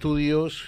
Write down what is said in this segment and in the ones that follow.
Estudios,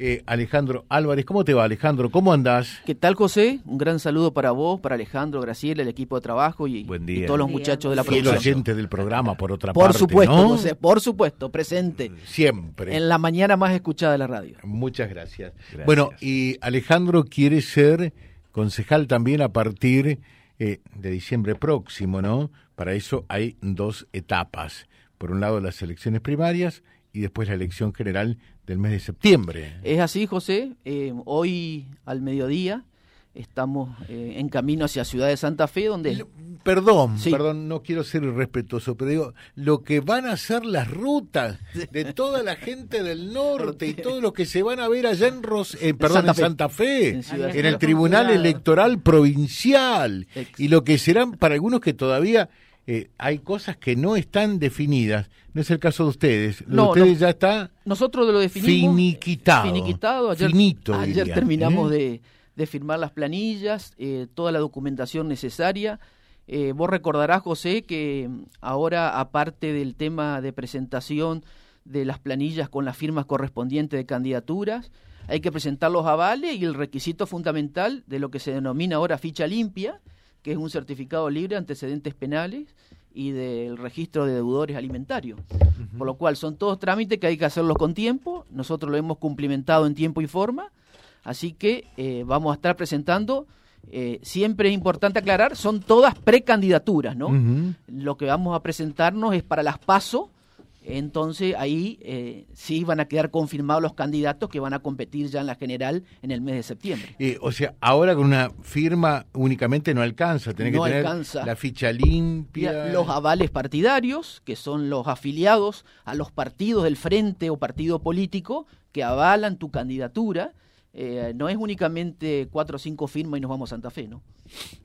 eh, Alejandro Álvarez. ¿Cómo te va, Alejandro? ¿Cómo andás? ¿Qué tal, José? Un gran saludo para vos, para Alejandro, Graciela, el equipo de trabajo y, Buen y todos los Buen muchachos de la producción. oyente del programa, por otra Por parte, supuesto, ¿no? José, por supuesto, presente Siempre. en la mañana más escuchada de la radio. Muchas gracias. Bueno, y Alejandro quiere ser concejal también a partir eh, de diciembre próximo, ¿no? Para eso hay dos etapas. Por un lado, las elecciones primarias y después la elección general del mes de septiembre. Es así, José. Eh, hoy al mediodía estamos eh, en camino hacia Ciudad de Santa Fe, donde Perdón, Sí. perdón, no quiero ser irrespetuoso, pero digo, lo que van a ser las rutas de toda la gente del norte y todo lo que se van a ver allá en, Ros eh, perdón, Santa en Fe. Santa Fe, En Ciudad en de el Tribunal Electoral Provincial, Ex- y lo que serán para algunos que todavía eh, hay cosas que no están definidas. No es el caso de ustedes. Lo de ustedes no. ya está nosotros lo definimos. finiquitado. Finiquitado. Ayer, Finito, ayer diría, terminamos ¿eh? de, de firmar las planillas, eh, toda la documentación necesaria. Eh, vos recordarás, José, que ahora, aparte del tema de presentación de las planillas con las firmas correspondientes de candidaturas, hay que presentar los avales y el requisito fundamental de lo que se denomina ahora ficha limpia, que es un certificado libre de antecedentes penales y del registro de deudores alimentarios. Por lo cual son todos trámites que hay que hacerlos con tiempo. Nosotros lo hemos cumplimentado en tiempo y forma. Así que eh, vamos a estar presentando. eh, siempre es importante aclarar, son todas precandidaturas, ¿no? Lo que vamos a presentarnos es para las PASO. Entonces ahí eh, sí van a quedar confirmados los candidatos que van a competir ya en la general en el mes de septiembre. Eh, o sea, ahora con una firma únicamente no alcanza, tenés No que tener alcanza. la ficha limpia. Los avales partidarios, que son los afiliados a los partidos del frente o partido político que avalan tu candidatura, eh, no es únicamente cuatro o cinco firmas y nos vamos a Santa Fe, ¿no?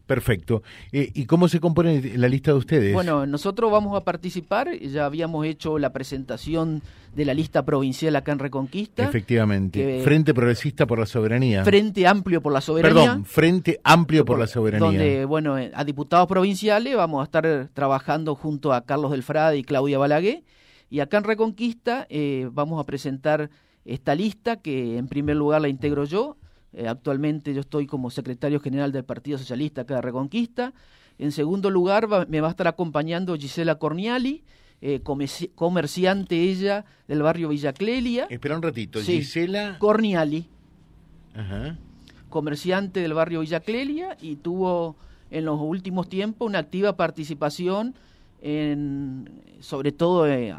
Perfecto. Eh, ¿Y cómo se compone la lista de ustedes? Bueno, nosotros vamos a participar, ya habíamos hecho la presentación de la lista provincial acá en Reconquista, Efectivamente. que- Frente Progresista por la Soberanía. Frente Amplio por la Soberanía. Perdón, Frente Amplio por la Soberanía. Donde, bueno, a diputados provinciales vamos a estar trabajando junto a Carlos del Frade y Claudia Balaguer. Y acá en Reconquista eh, vamos a presentar esta lista que en primer lugar la integro yo. Eh, actualmente yo estoy como secretario general del Partido Socialista acá de Reconquista. En segundo lugar va- me va a estar acompañando Gisela Corniali, eh, comerci- comerciante ella del barrio Villa Clelia. Espera un ratito. Sí. Gisela. Corniali. Ajá. comerciante del barrio Villa Clelia y tuvo en los últimos tiempos una activa participación en sobre todo eh,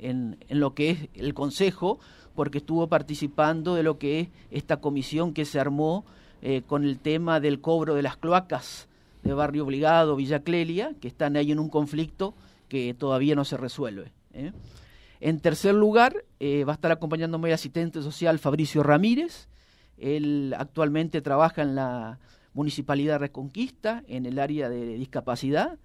en lo que es el consejo porque estuvo participando de lo que es esta comisión que se armó eh, con el tema del cobro de las cloacas de barrio obligado Villa Clelia que están ahí en un conflicto que todavía no se resuelve ¿eh? en tercer lugar eh, va a estar acompañándome el asistente social Fabricio Ramírez él actualmente trabaja en la Municipalidad Reconquista, en el área de discapacidad,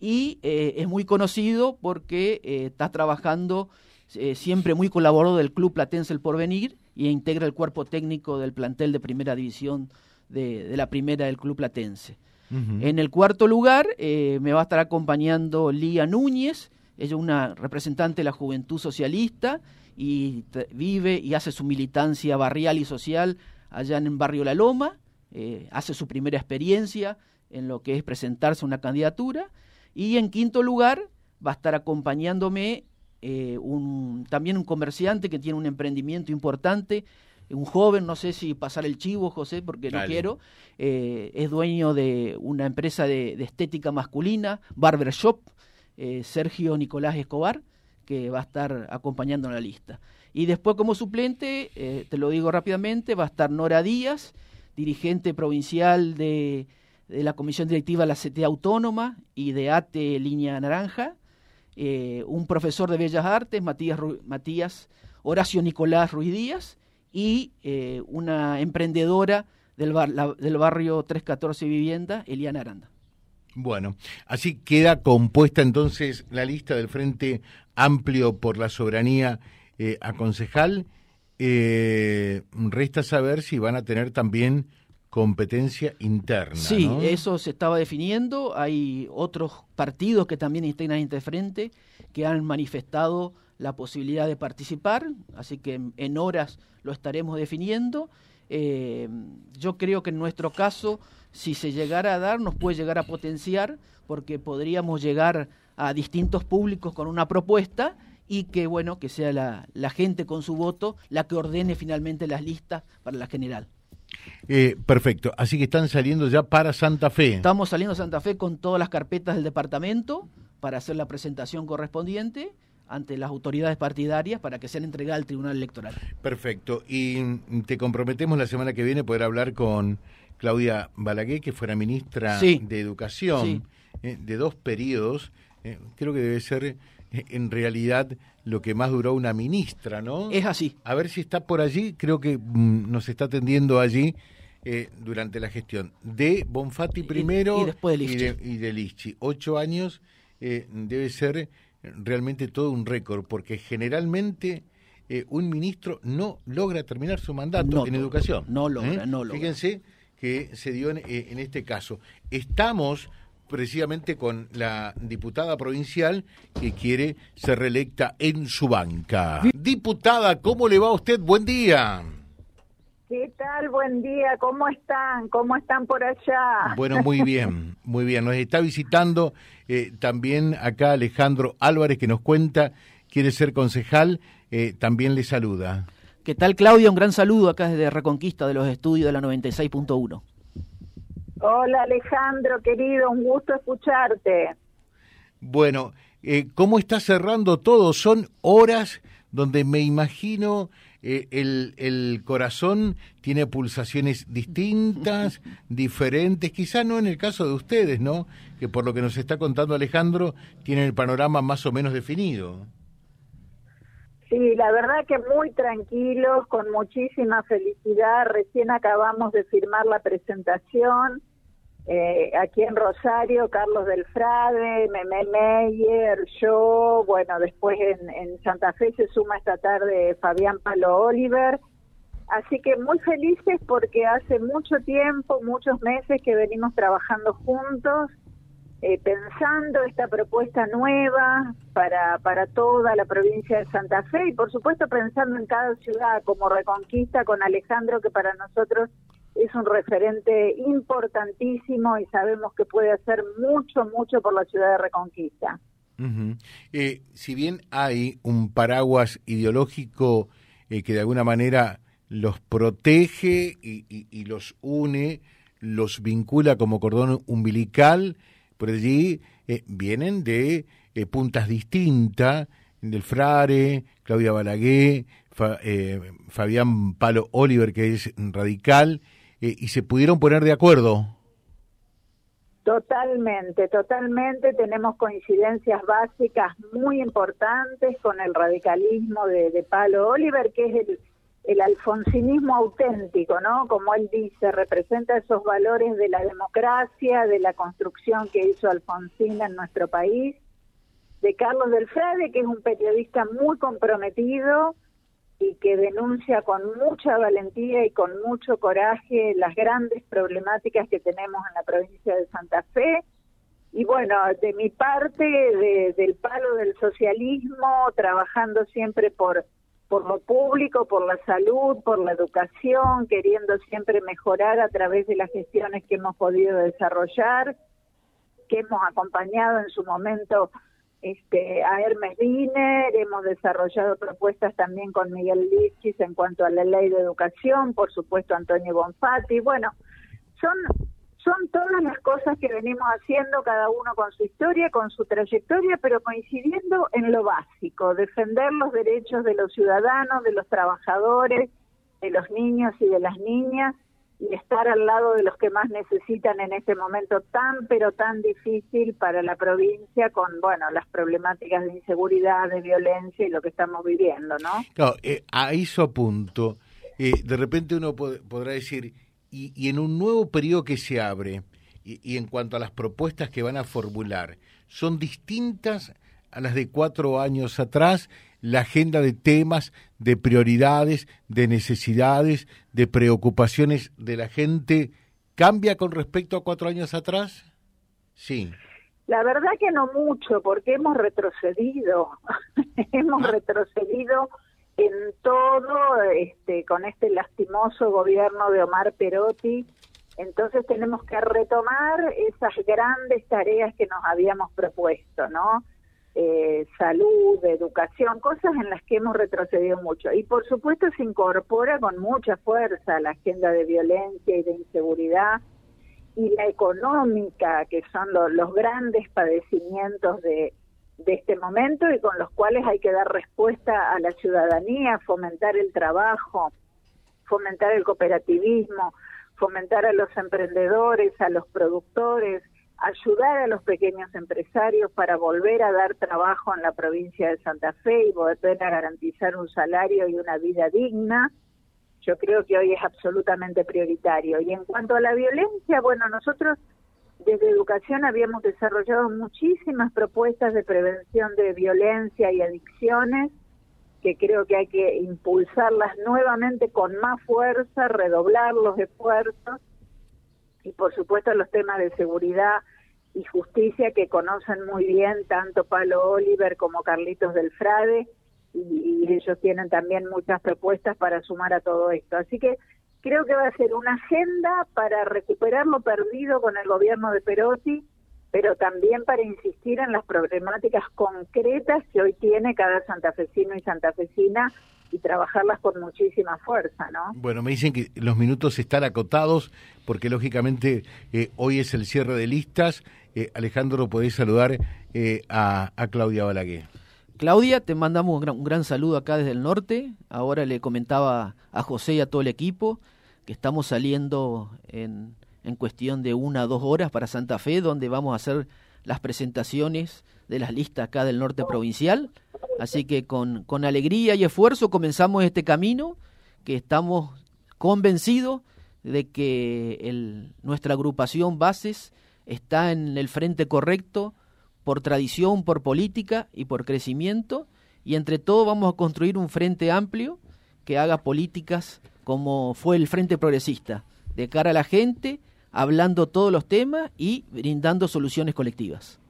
y es muy conocido porque está trabajando eh, siempre muy colaborador del Club Platense El Porvenir y integra el cuerpo técnico del plantel de primera división de, de la primera del Club Platense. En el cuarto lugar eh, me va a estar acompañando Lía Núñez, ella es una representante de la Juventud Socialista y vive y hace su militancia barrial y social allá en el barrio La Loma, eh, hace su primera experiencia en lo que es presentarse a una candidatura y en quinto lugar va a estar acompañándome eh, un, también un comerciante que tiene un emprendimiento importante, un joven, no sé si pasar el chivo, José, porque no quiero, eh, es dueño de una empresa de, de estética masculina, Barber Shop, eh, Sergio Nicolás Escobar, que va a estar acompañando en la lista. Y después como suplente, eh, te lo digo rápidamente, va a estar Nora Díaz, dirigente provincial de, de la Comisión Directiva de la CTA Autónoma y de ATE Línea Naranja, eh, un profesor de Bellas Artes, Matías, Matías Horacio Nicolás Ruiz Díaz, y eh, una emprendedora del, bar- la- del barrio 314 Vivienda, Eliana Aranda. Bueno, así queda compuesta entonces la lista del Frente Amplio por la Soberanía eh, a concejal. Resta saber si van a tener también competencia interna. Sí, ¿no? eso se estaba definiendo. Hay otros partidos que también integran este frente que han manifestado la posibilidad de participar, así que en, horas lo estaremos definiendo. Eh, yo creo que en nuestro caso, si se llegara a dar, nos puede llegar a potenciar, porque podríamos llegar a distintos públicos con una propuesta y que bueno que sea la, la gente con su voto la que ordene finalmente las listas para la general. Eh, perfecto, así que están saliendo ya para Santa Fe. Estamos saliendo a Santa Fe con todas las carpetas del departamento para hacer la presentación correspondiente ante las autoridades partidarias para que sean entregadas al Tribunal Electoral. Perfecto, y te comprometemos la semana que viene poder hablar con Claudia Balaguer, que fuera ministra de Educación eh, de dos periodos. Eh, creo que debe ser en realidad lo que más duró una ministra, ¿no? Es así. A ver si está por allí, creo que mm, nos está atendiendo allí eh, durante la gestión de Bonfatti primero y, después de y, de, Lichi. Ocho años eh, debe ser realmente todo un récord, porque generalmente eh, un ministro no logra terminar su mandato en educación. No logra, no logra. Fíjense que se dio en, en este caso. Estamos precisamente con la diputada provincial que quiere ser reelecta en su banca. Diputada, ¿cómo le va a usted? Buen día. ¿Qué tal? Buen día. ¿Cómo están? ¿Cómo están por allá? Bueno, muy bien, muy bien. Nos está visitando eh, también acá Alejandro Álvarez que nos cuenta, quiere ser concejal, eh, también le saluda. ¿Qué tal, Claudia? Un gran saludo acá desde Reconquista de los estudios de la 96.1. Hola Alejandro, querido, un gusto escucharte. Bueno, eh, ¿cómo está cerrando todo? Son horas donde me imagino eh, el, el, corazón tiene pulsaciones distintas, diferentes, quizá no en el caso de ustedes, ¿no? Que por lo que nos está contando Alejandro, tienen el panorama más o menos definido. Sí, la verdad que muy tranquilos, con muchísima felicidad. Recién acabamos de firmar la presentación eh, aquí en Rosario, Carlos del Frade, Meme Meyer, yo, bueno, después en, Santa Fe se suma esta tarde Fabián Palo Oliver. Así que muy felices porque hace mucho tiempo, muchos meses que venimos trabajando juntos, eh, pensando esta propuesta nueva para, para toda la provincia de Santa Fe y por supuesto pensando en cada ciudad como Reconquista con Alejandro, que para nosotros es un referente importantísimo y sabemos que puede hacer mucho, mucho por la ciudad de Reconquista. Eh, si bien hay un paraguas ideológico eh, que de alguna manera los protege y, los une, los vincula como cordón umbilical, por allí eh, vienen de puntas distintas, del Frare, Claudia Balaguer, Fabián Palo Oliver, que es radical, eh, y se pudieron poner de acuerdo. Totalmente, totalmente. Tenemos coincidencias básicas muy importantes con el radicalismo de, Palo Oliver, que es el, el alfonsinismo auténtico, ¿no? Como él dice, representa esos valores de la democracia, de la construcción que hizo Alfonsín en nuestro país, de Carlos del Frade, que es un periodista muy comprometido, que denuncia con mucha valentía y con mucho coraje las grandes problemáticas que tenemos en la provincia de Santa Fe. Y bueno, de mi parte, del palo del socialismo, trabajando siempre por, por lo público, por la salud, por la educación, queriendo siempre mejorar a través de las gestiones que hemos podido desarrollar, que hemos acompañado en su momento este, a Hermes Wiener, hemos desarrollado propuestas también con Miguel Lichis en cuanto a la ley de educación, por supuesto Antonio Bonfatti, bueno, son, son todas las cosas que venimos haciendo, cada uno con su historia, con su trayectoria, pero coincidiendo en lo básico, defender los derechos de los ciudadanos, de los trabajadores, de los niños y de las niñas, y estar al lado de los que más necesitan en este momento tan pero tan difícil para la provincia con bueno las problemáticas de inseguridad, de violencia y lo que estamos viviendo, ¿no? Claro, eh, a eso punto, eh, de repente uno podrá decir y, y, en un nuevo periodo que se abre y, y en cuanto a las propuestas que van a formular son distintas a las de cuatro años atrás la agenda de temas, de prioridades, de necesidades, de preocupaciones de la gente cambia con respecto a cuatro años atrás? Sí. La verdad que no mucho, porque hemos retrocedido, hemos ah. retrocedido en todo, este, con este lastimoso gobierno de Omar Perotti. Entonces tenemos que retomar esas grandes tareas que nos habíamos propuesto, ¿no? Eh, salud, educación, cosas en las que hemos retrocedido mucho. Y por supuesto se incorpora con mucha fuerza la agenda de violencia y de inseguridad y la económica, que son los grandes padecimientos de, de este momento y con los cuales hay que dar respuesta a la ciudadanía, fomentar el trabajo, fomentar el cooperativismo, fomentar a los emprendedores, a los productores, ayudar a los pequeños empresarios para volver a dar trabajo en la provincia de Santa Fe y volver a garantizar un salario y una vida digna yo creo que hoy es absolutamente prioritario. Y en cuanto a la violencia, bueno, nosotros desde educación habíamos desarrollado muchísimas propuestas de prevención de violencia y adicciones que creo que hay que impulsarlas nuevamente con más fuerza, redoblar los esfuerzos y por supuesto los temas de seguridad y justicia que conocen muy bien tanto Pablo Oliver como Carlitos del Frade y, ellos tienen también muchas propuestas para sumar a todo esto. Así que creo que va a ser una agenda para recuperar lo perdido con el gobierno de Perotti, pero también para insistir en las problemáticas concretas que hoy tiene cada santafesino y santafesina y trabajarlas con muchísima fuerza, ¿no? Bueno, me dicen que los minutos están acotados porque lógicamente eh, hoy es el cierre de listas. Eh, Alejandro, podéis saludar eh, a, a Claudia Balaguer. Claudia, te mandamos un gran, saludo acá desde el norte. Ahora le comentaba a José y a todo el equipo que estamos saliendo en, en cuestión de una o dos horas para Santa Fe, donde vamos a hacer las presentaciones de las listas acá del norte provincial. Así que con, con alegría y esfuerzo comenzamos este camino que estamos convencidos de que el, nuestra agrupación Bases está en el frente correcto por tradición, por política y por crecimiento, y entre todo vamos a construir un frente amplio que haga políticas como fue el Frente Progresista, de cara a la gente, hablando todos los temas y brindando soluciones colectivas.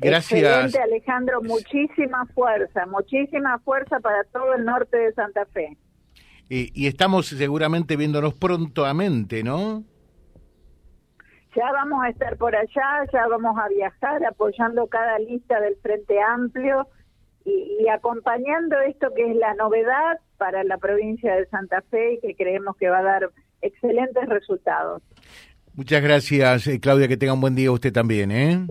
Gracias. Excelente, Alejandro, muchísima fuerza, muchísima fuerza para todo el norte de Santa Fe. y estamos seguramente viéndonos prontamente, ¿no? ya vamos a estar por allá, ya vamos a viajar apoyando cada lista del Frente Amplio y, acompañando esto que es la novedad para la provincia de Santa Fe y que creemos que va a dar excelentes resultados. Muchas gracias, eh, Claudia, que tenga un buen día usted también, ¿eh?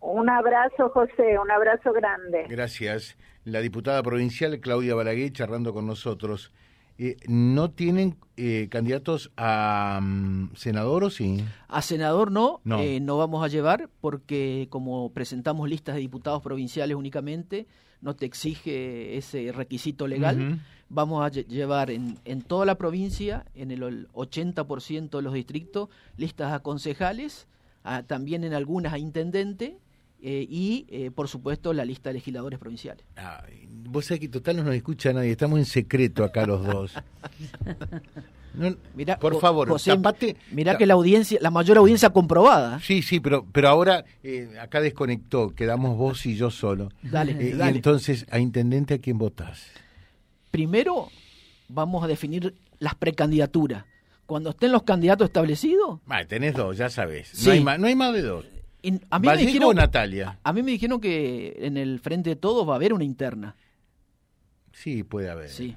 Un abrazo, José, un abrazo grande. Gracias. La diputada provincial Claudia Balaguer charlando con nosotros. Eh, ¿No tienen eh, candidatos a mm, senador o sí? A senador no, no. Eh, no vamos a llevar porque como presentamos listas de diputados provinciales únicamente, no te exige ese requisito legal. Vamos a llevar en, en, toda la provincia, en el 80% de los distritos, listas a concejales, también en algunas a intendente eh, y, eh, por supuesto, la lista de legisladores provinciales. vos sabés que total no nos escucha nadie, estamos en secreto acá los dos. por favor, tapate, mirá que la audiencia, la mayor audiencia comprobada. Sí, sí, pero, pero ahora eh, acá desconectó, quedamos vos y yo solo. Dale, Y entonces, a intendente, ¿a quién votás? Primero, vamos a definir las precandidaturas. Cuando estén los candidatos establecidos. Vale, tenés dos, ya sabes. No, hay más, no hay más de dos a mí me dijeron, Natalia? A mí me dijeron que en el frente de todos va a haber una interna. Sí, puede haber. Sí,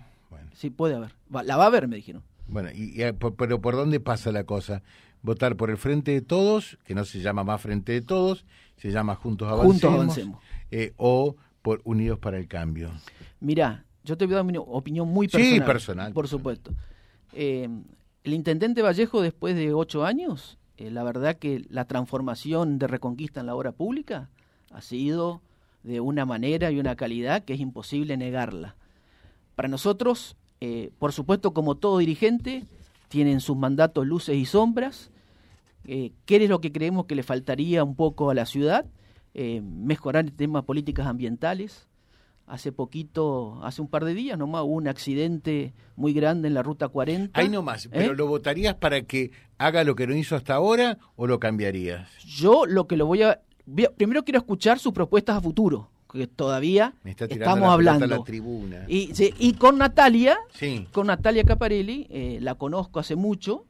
sí puede haber. la va a haber, me dijeron. Bueno, y, eh, pero ¿por dónde pasa la cosa? Votar por el frente de todos, que no se llama más frente de todos, se llama Juntos Avancemos. Juntos Avancemos. Eh, o por Unidos para el Cambio. Mirá, yo te voy a dar mi opinión muy personal. Sí, personal. Por supuesto. Eh, el intendente Vallejo, después de ocho años, eh, la verdad que la transformación de Reconquista en la obra pública ha sido de una manera y una calidad que es imposible negarla. Para nosotros, eh, por supuesto, como todo dirigente, tienen sus mandatos luces y sombras. Eh, ¿Qué es lo que creemos que le faltaría un poco a la ciudad? mejorar el tema de políticas ambientales, hace poquito, hace un par de días nomás, hubo un accidente muy grande en la ruta 40. Ahí nomás, pero ¿Eh? ¿lo votarías para que haga lo que no hizo hasta ahora o lo cambiarías? Yo lo que lo voy a... Primero quiero escuchar sus propuestas a futuro que todavía estamos hablando. La tribuna. Y, y con Natalia, con Natalia Caparelli, eh, la conozco hace mucho,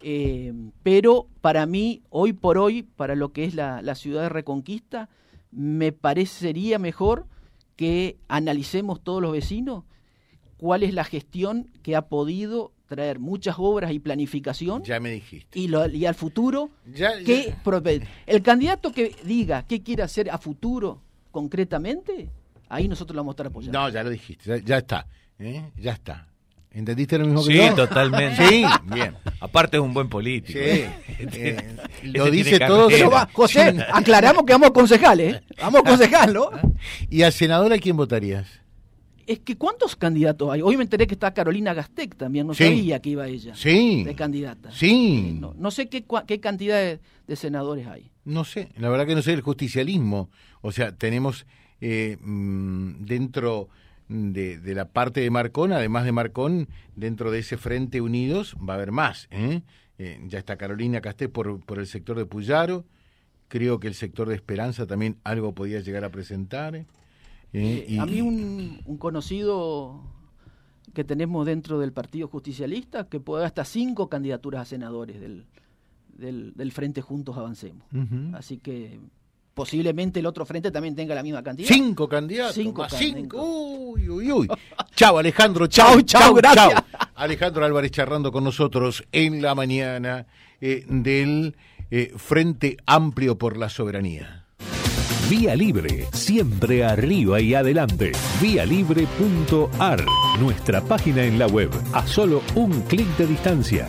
eh, pero para mí, hoy por hoy, para lo que es la, la ciudad de Reconquista, me parecería mejor que analicemos todos los vecinos cuál es la gestión que ha podido traer muchas obras y planificación. Ya me dijiste. Y, y al futuro, que el candidato que diga qué quiere hacer a futuro concretamente, ahí nosotros lo vamos a estar apoyando. No, ya lo dijiste, ya, está, ¿eh? ya está. ¿Entendiste lo mismo que yo? Sí, totalmente. Sí, bien. Aparte es un buen político. Sí. Eh, lo dice todo. José, aclaramos que vamos concejales, ¿eh? Vamos a concejarlo. ¿Y a senador a quién votarías? Es que ¿cuántos candidatos hay? Hoy me enteré que está Carolina Gastec también, no sabía que iba ella sí. de candidata. Sí. No, sé qué, qué cantidad de, senadores hay. No sé, la verdad que no sé el justicialismo. O sea, tenemos eh, mm, dentro de, de, la parte de Marcón, además de Marcón, dentro de ese Frente Unidos va a haber más. ¿eh? Eh, ya está Carolina Casté por, por el sector de Puyaro, creo que el sector de Esperanza también algo podía llegar a presentar. ¿eh? a mí un, un, conocido que tenemos dentro del Partido Justicialista que puede hasta cinco candidaturas a senadores del, del, del Frente Juntos Avancemos. Así que posiblemente el otro frente también tenga la misma cantidad. Cinco candidatos. Cinco, cinco. Uy, uy, uy. chao, Alejandro. Chao, chao, gracias. Alejandro Álvarez charlando con nosotros en la mañana eh, del eh, Frente Amplio por la Soberanía. Vía Libre, siempre arriba y adelante. Vialibre.ar, nuestra página en la web, a solo un clic de distancia